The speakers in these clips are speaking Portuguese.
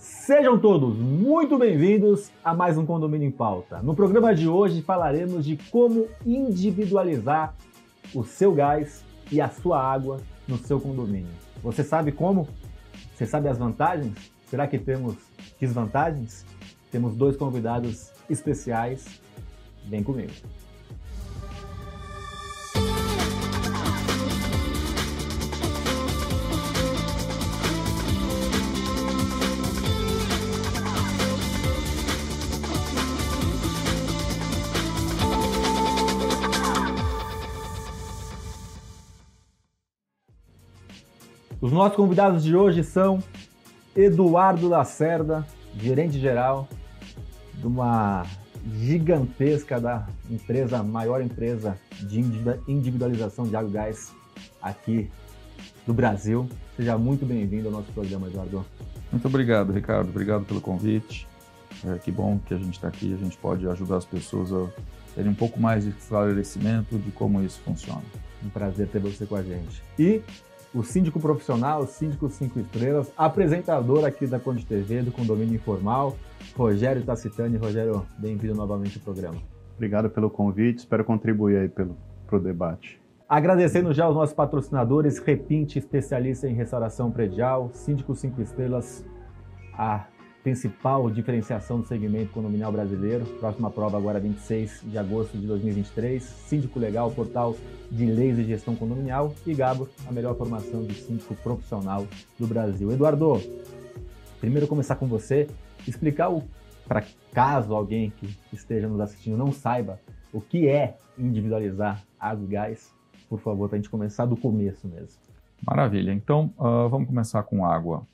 Sejam todos muito bem-vindos a mais um Condomínio em Pauta. No programa de hoje falaremos de como individualizar o seu gás e a sua água no seu condomínio. Você sabe como? Você sabe as vantagens? Será que temos desvantagens? Temos dois convidados especiais. Vem comigo. Os nossos convidados de hoje são Eduardo Lacerda, gerente geral de uma gigantesca da empresa, maior empresa de individualização de água e gás aqui do Brasil. Seja muito bem-vindo ao nosso programa, Eduardo. Muito obrigado, Ricardo. Obrigado pelo convite. É, que bom que a gente está aqui. A gente pode ajudar as pessoas a terem um pouco mais de esclarecimento de como isso funciona. Um prazer ter você com a gente. E o síndico profissional, o síndico cinco estrelas, apresentador aqui da Conde TV, do Condomínio Informal, Rogério Tacitani. Rogério, bem-vindo novamente ao programa. Obrigado pelo convite, espero contribuir aí pelo pro debate. Agradecendo já os nossos patrocinadores, Repinte, especialista em restauração predial, Síndico Cinco Estrelas, a principal diferenciação do segmento condominial brasileiro. Próxima prova agora 26 de agosto de 2023. Síndico Legal, portal de leis e gestão condominial. E Gabo, a melhor formação de síndico profissional do Brasil. Eduardo, primeiro começar com você, explicar para caso alguém que esteja nos assistindo não saiba o que é individualizar água e gás, por favor, para a gente começar do começo mesmo. Maravilha. Então, uh, vamos começar com água.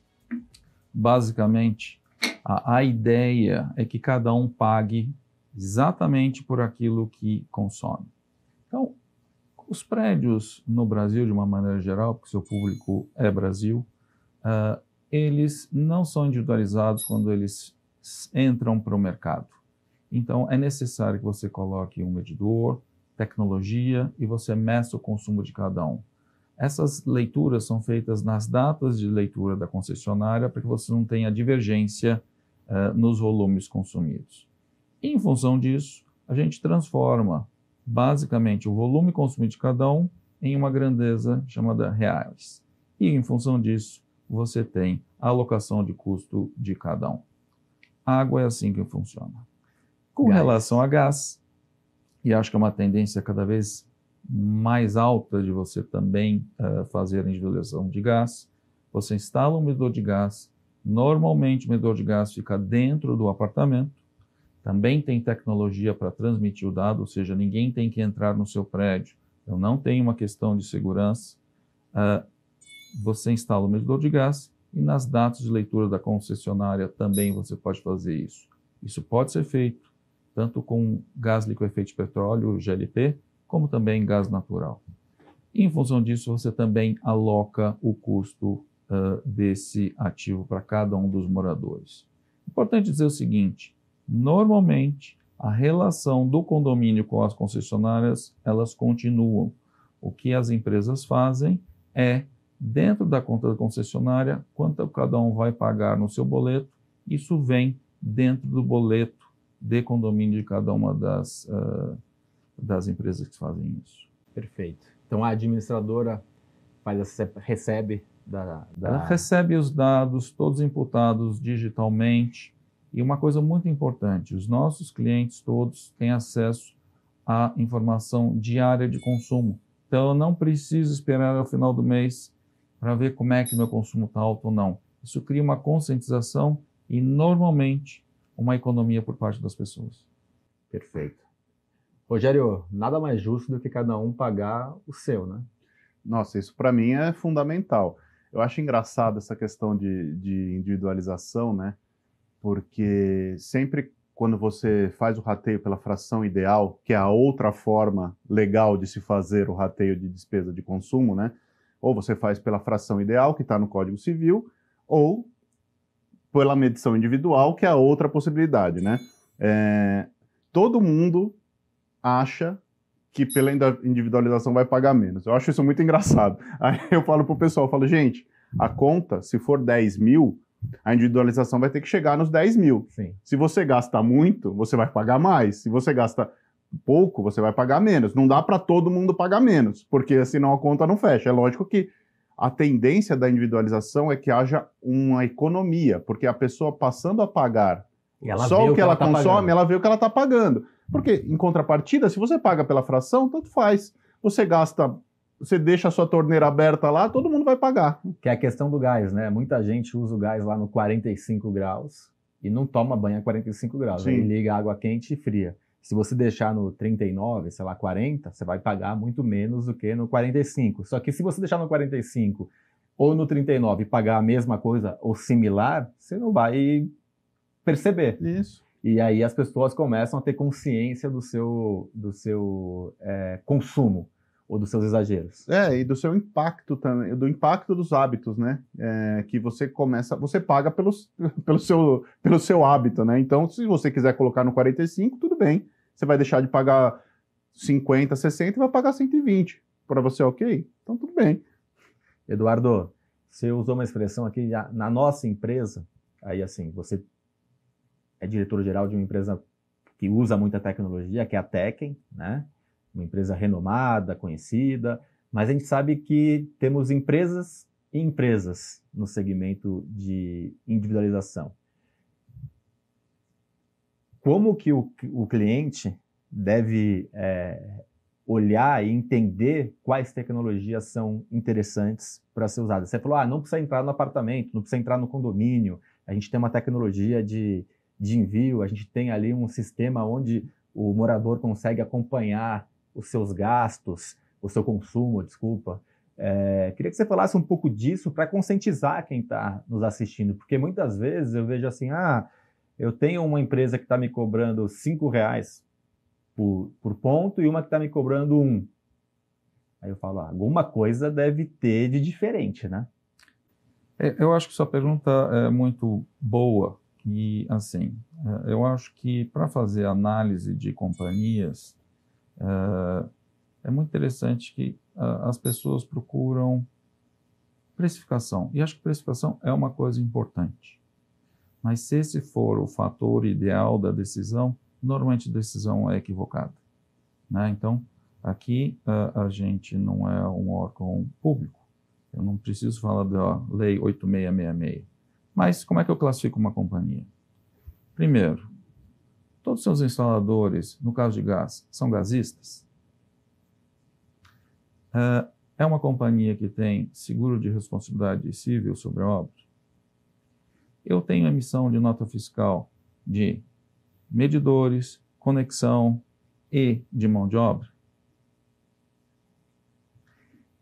Basicamente, a, a ideia é que cada um pague exatamente por aquilo que consome. Então, os prédios no Brasil, de uma maneira geral, porque seu público é Brasil, uh, eles não são individualizados quando eles entram para o mercado. Então, é necessário que você coloque um medidor, tecnologia e você meça o consumo de cada um. Essas leituras são feitas nas datas de leitura da concessionária para que você não tenha divergência uh, nos volumes consumidos. em função disso, a gente transforma basicamente o volume consumido de cada um em uma grandeza chamada reais. E em função disso, você tem a alocação de custo de cada um. A água é assim que funciona. Com gás. relação a gás, e acho que é uma tendência cada vez mais alta de você também uh, fazer a individualização de gás, você instala um medidor de gás Normalmente, o medidor de gás fica dentro do apartamento. Também tem tecnologia para transmitir o dado, ou seja, ninguém tem que entrar no seu prédio. Então, não tem uma questão de segurança. Uh, você instala o medidor de gás e nas datas de leitura da concessionária também você pode fazer isso. Isso pode ser feito tanto com gás liquefeito de petróleo, GLP, como também gás natural. Em função disso, você também aloca o custo uh, desse ativo para cada um dos moradores. Importante dizer o seguinte: normalmente a relação do condomínio com as concessionárias elas continuam. O que as empresas fazem é dentro da conta da concessionária quanto cada um vai pagar no seu boleto. Isso vem dentro do boleto de condomínio de cada uma das, uh, das empresas que fazem isso. Perfeito. Então a administradora faz, recebe da, da... Ela recebe os dados todos imputados digitalmente. E uma coisa muito importante, os nossos clientes todos têm acesso à informação diária de consumo. Então, eu não preciso esperar ao final do mês para ver como é que meu consumo está alto ou não. Isso cria uma conscientização e, normalmente, uma economia por parte das pessoas. Perfeito. Rogério, nada mais justo do que cada um pagar o seu, né? Nossa, isso para mim é fundamental. Eu acho engraçado essa questão de, de individualização, né? Porque sempre quando você faz o rateio pela fração ideal, que é a outra forma legal de se fazer o rateio de despesa de consumo, né? Ou você faz pela fração ideal, que está no Código Civil, ou pela medição individual, que é a outra possibilidade, né? É, todo mundo acha que pela individualização vai pagar menos. Eu acho isso muito engraçado. Aí eu falo pro pessoal, eu falo, gente, a conta, se for 10 mil, A individualização vai ter que chegar nos 10 mil. Sim. Se você gasta muito, você vai pagar mais. Se você gasta pouco, você vai pagar menos. Não dá para todo mundo pagar menos, porque senão a conta não fecha. É lógico que a tendência da individualização é que haja uma economia, porque a pessoa passando a pagar só o que, que ela, ela tá consome, pagando. ela vê o que ela está pagando. Porque, em contrapartida, se você paga pela fração, tanto faz. Você gasta, você deixa a sua torneira aberta lá, todo mundo vai pagar. Que é a questão do gás, né? Muita gente usa o gás lá no 45 graus e não toma banho a 45 graus. Sim. Aí liga água quente e fria. Se você deixar no 39, sei lá, 40, você vai pagar muito menos do que no 45. Só que se você deixar no 45 ou no 39 e pagar a mesma coisa ou similar, você não vai perceber. Isso. E aí as pessoas começam a ter consciência do seu, do seu é, consumo ou dos seus exageros. É, e do seu impacto também, do impacto dos hábitos, né? É, que você começa, você paga pelos, pelo, seu, pelo seu hábito, né? Então, se você quiser colocar no 45, tudo bem você vai deixar de pagar 50, 60 e vai pagar 120. Para você, ok? Então tudo bem. Eduardo, você usou uma expressão aqui na nossa empresa, aí assim, você é diretor-geral de uma empresa que usa muita tecnologia, que é a Tekken, né? Uma empresa renomada, conhecida, mas a gente sabe que temos empresas e empresas no segmento de individualização como que o, o cliente deve é, olhar e entender quais tecnologias são interessantes para ser usadas. Você falou, ah, não precisa entrar no apartamento, não precisa entrar no condomínio, a gente tem uma tecnologia de, de envio, a gente tem ali um sistema onde o morador consegue acompanhar os seus gastos, o seu consumo, desculpa. É, queria que você falasse um pouco disso para conscientizar quem está nos assistindo, porque muitas vezes eu vejo assim, ah, eu tenho uma empresa que está me cobrando cinco reais por, por ponto e uma que está me cobrando um. Aí eu falo, ah, alguma coisa deve ter de diferente, né? É, eu acho que sua pergunta é muito boa e assim, é, eu acho que para fazer análise de companhias é, é muito interessante que as pessoas procuram precificação e acho que precificação é uma coisa importante. Mas se esse for o fator ideal da decisão, normalmente a decisão é equivocada. Né? Então, aqui a gente não é um órgão público. Eu não preciso falar da Lei 8666. Mas como é que eu classifico uma companhia? Primeiro, todos os seus instaladores, no caso de gás, são gasistas? É uma companhia que tem seguro de responsabilidade civil sobre a obra? eu tenho emissão de nota fiscal de medidores, conexão e de mão de obra.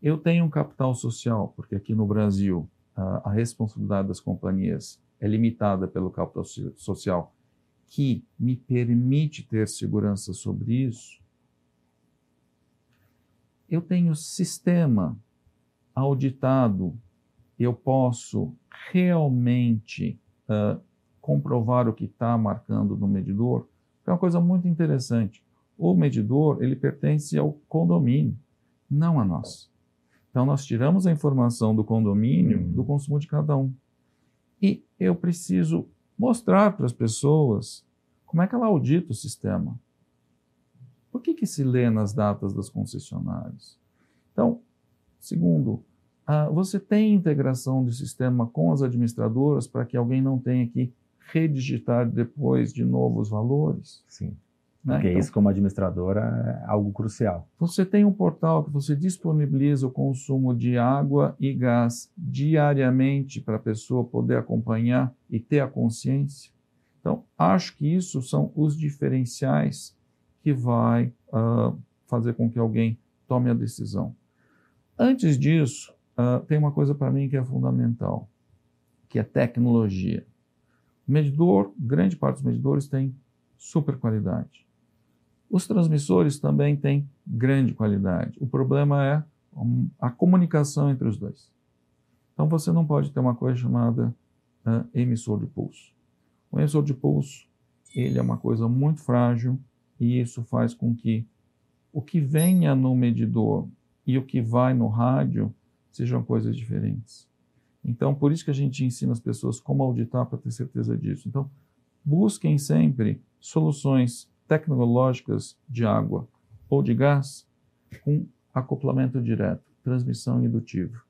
Eu tenho um capital social, porque aqui no Brasil a, responsabilidade das companhias é limitada pelo capital social, que me permite ter segurança sobre isso. Eu tenho sistema auditado eu posso realmente uh, comprovar o que está marcando no medidor, é uma coisa muito interessante. O medidor ele pertence ao condomínio, não a nós. Então nós tiramos a informação do condomínio uhum. do consumo de cada um. E eu preciso mostrar para as pessoas como é que ela audita o sistema. Por que, que se lê nas datas das concessionárias? Então, segundo, ah, você tem integração de sistema com as administradoras para que alguém não tenha que redigitar depois de novos valores? Sim. Né? Porque então, isso, como administradora, é algo crucial. Você tem um portal que você disponibiliza o consumo de água e gás diariamente para a pessoa poder acompanhar e ter a consciência. Então, acho que isso são os diferenciais que vai uh, fazer com que alguém tome a decisão. Antes disso, uh, tem uma coisa para mim que é fundamental, que é tecnologia. O medidor, grande parte dos medidores tem super qualidade. Os transmissores também têm grande qualidade. O problema é a comunicação entre os dois. Então você não pode ter uma coisa chamada uh, emissor de pulso. O emissor de pulso ele é uma coisa muito frágil e isso faz com que o que venha no medidor e o que vai no rádio sejam coisas diferentes. Então, por isso que a gente ensina as pessoas como auditar para ter certeza disso. Então, busquem sempre soluções tecnológicas de água ou de gás com acoplamento direto, transmissão indutiva.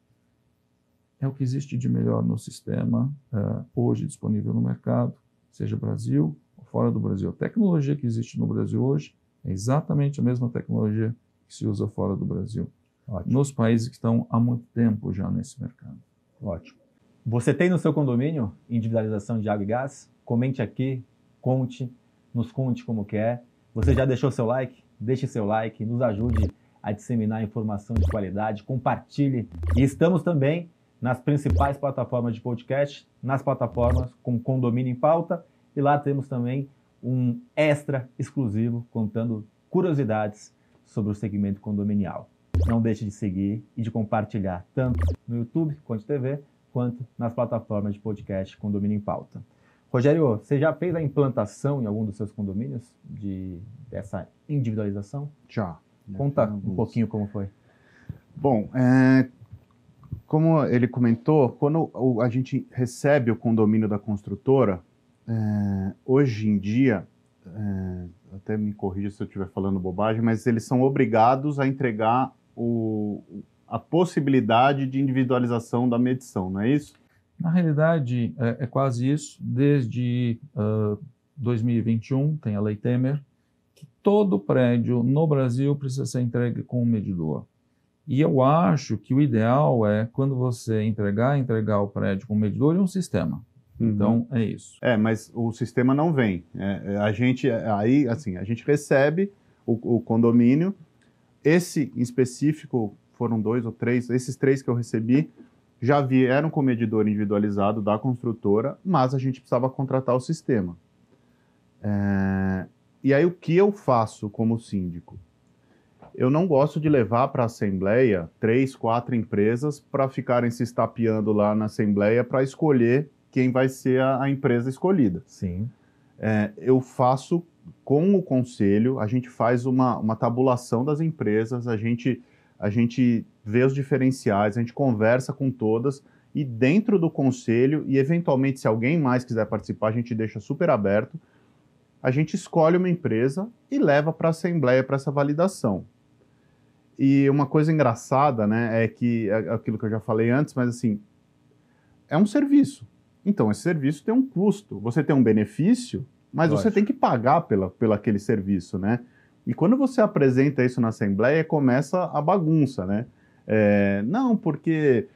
É o que existe de melhor no sistema uh, hoje disponível no mercado, seja Brasil ou fora do Brasil. A tecnologia que existe no Brasil hoje é exatamente a mesma tecnologia que se usa fora do Brasil. Ótimo. Nos países que estão há muito tempo já nesse mercado. Ótimo. Você tem no seu condomínio individualização de água e gás? Comente aqui, conte, nos conte como que é. Você já deixou seu like? Deixe seu like, nos ajude a disseminar informação de qualidade, compartilhe. E estamos também nas principais plataformas de podcast, nas plataformas com Condomínio em Pauta, e lá temos também um extra exclusivo contando curiosidades sobre o segmento condominial. Não deixe de seguir e de compartilhar tanto no YouTube, Conte TV, quanto nas plataformas de podcast Condomínio em Pauta. Rogério, você já fez a implantação em algum dos seus condomínios de, dessa individualização? Já. Conta um pouquinho como foi. Bom, é, como ele comentou, quando a gente recebe o condomínio da construtora, é, hoje em dia, é, até me corrija se eu estiver falando bobagem, mas eles são obrigados a entregar o, a possibilidade de individualização da medição, não é isso? Na realidade, é, é quase isso. Desde uh, 2021, tem a Lei Temer, que todo prédio no Brasil precisa ser entregue com um medidor. E eu acho que o ideal é, quando você entregar, entregar o prédio com um medidor e um sistema. Uhum. Então, é isso. É, mas o sistema não vem. É, é a gente, aí, assim, a gente recebe o, o condomínio, esse em específico, foram dois ou três, esses três que eu recebi, já vieram com medidor individualizado da construtora, mas a gente precisava contratar o sistema. É... E aí, o que eu faço como síndico? Eu não gosto de levar para a Assembleia três, quatro empresas para ficarem se estapeando lá na Assembleia para escolher quem vai ser a, a empresa escolhida. Sim. É, eu faço com o conselho, a gente faz uma, uma tabulação das empresas, a gente a gente vê os diferenciais, a gente conversa com todas e dentro do conselho, e eventualmente se alguém mais quiser participar, a gente deixa super aberto, a gente escolhe uma empresa e leva para a assembleia para essa validação. E uma coisa engraçada, né, é que é aquilo que eu já falei antes, mas assim, é um serviço. Então, esse serviço tem um custo. Você tem um benefício, mas Lógico. você tem que pagar pela, pela aquele serviço, né? E quando você apresenta isso na Assembleia, começa a bagunça, né? É, não, porque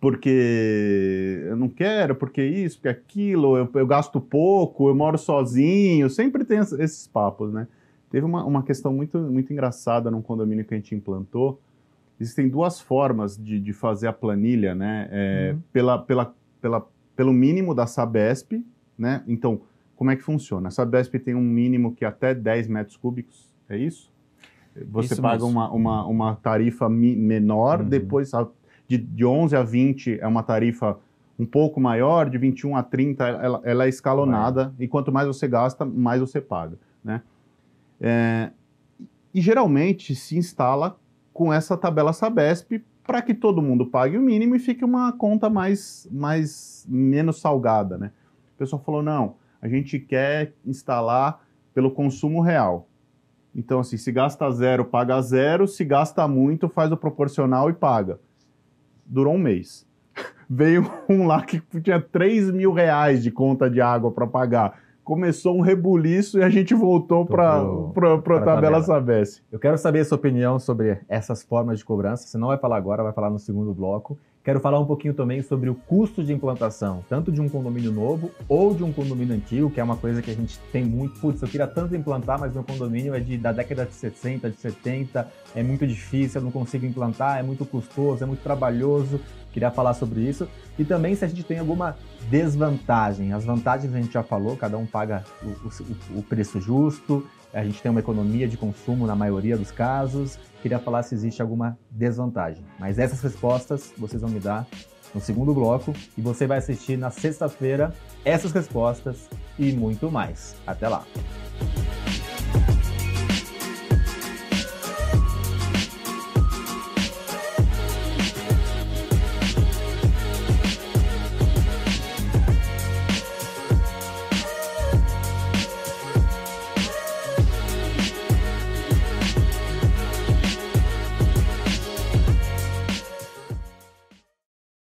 porque eu não quero, porque isso, porque aquilo, eu, eu, gasto pouco, eu moro sozinho, sempre tem esses papos, né? Teve uma, uma questão muito, muito engraçada num condomínio que a gente implantou. Existem duas formas de, de fazer a planilha, né? É, uhum. pela, pela, pela, pelo mínimo da Sabesp, né? Então, como é que funciona? A Sabesp tem um mínimo que até 10 metros cúbicos, é isso? Você isso paga uma, uma, uma, tarifa menor, uhum. depois de, de 11 a 20 é uma tarifa um pouco maior, de 21 a 30 ela, ela é escalonada, Vai. e quanto mais você gasta, mais você paga, né? É, e geralmente se instala com essa tabela Sabesp para que todo mundo pague o mínimo e fique uma conta mais, mais menos salgada, né? O pessoal falou, não, a gente quer instalar pelo consumo real. Então, assim, se gasta zero, paga zero, se gasta muito, faz o proporcional e paga. Durou um mês. Veio um lá que tinha 3 mil reais de conta de água para pagar. Começou um rebuliço e a gente voltou para a tabela, Sabesp. Eu quero saber a sua opinião sobre essas formas de cobrança. Você não vai falar agora, vai falar no segundo bloco. Quero falar um pouquinho também sobre o custo de implantação, tanto de um condomínio novo ou de um condomínio antigo, que é uma coisa que a gente tem muito. Putz, eu queria tanto implantar, mas meu condomínio é de, da década de 60, de 70, é muito difícil, eu não consigo implantar, é muito custoso, é muito trabalhoso. Queria falar sobre isso. E também se a gente tem alguma desvantagem. As vantagens a gente já falou, cada um paga o, o, o preço justo, a gente tem uma economia de consumo na maioria dos casos. Queria falar se existe alguma desvantagem. Mas essas respostas vocês vão me dar no segundo bloco e você vai assistir na sexta-feira essas respostas e muito mais. Até lá!